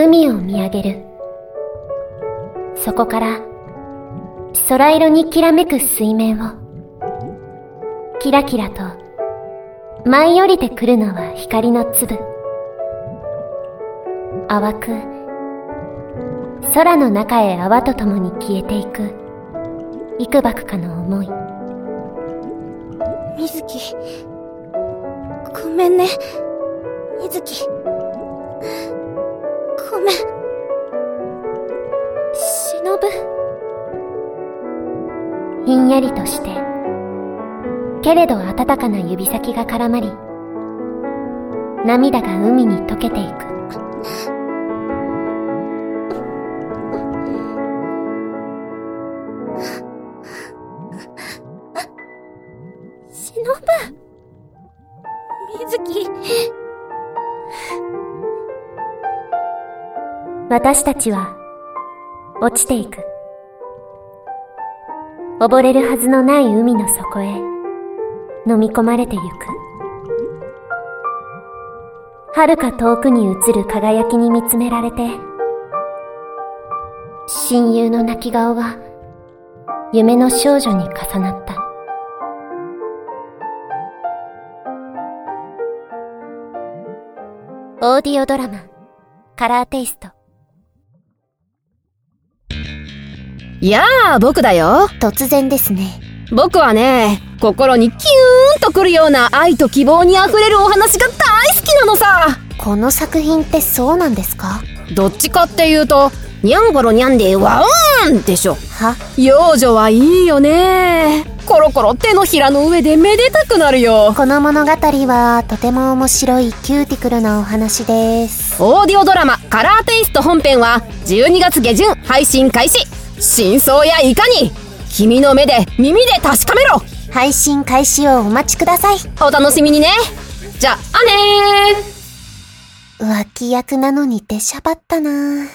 海を見上げる。そこから空色にきらめく水面を、キラキラと舞い降りてくるのは光の粒。淡く、空の中へ泡と共に消えていく、幾ばくかの思い。水木、ごめんね、水木。ごめん。忍ぶ。ひんやりとして、けれど温かな指先が絡まり、涙が海に溶けていく。忍水木。私たちは、落ちていく。溺れるはずのない海の底へ、飲み込まれてゆく。遥か遠くに映る輝きに見つめられて、親友の泣き顔が、夢の少女に重なった。オーディオドラマ、カラーテイスト。やあ、僕だよ。突然ですね。僕はね、心にキューンとくるような愛と希望に溢れるお話が大好きなのさ。この作品ってそうなんですか？どっちかっていうと、にゃんごろにゃんでワーンでしょ。は？幼女はいいよね。コロコロ手のひらの上でめでたくなるよ。この物語はとても面白いキューティクルなお話です。オーディオドラマカラーテイスト本編は12月下旬配信開始。真相やいかに君の目で耳で確かめろ配信開始をお待ちください。お楽しみにね。じゃあねー。浮気役なのに出しゃばったな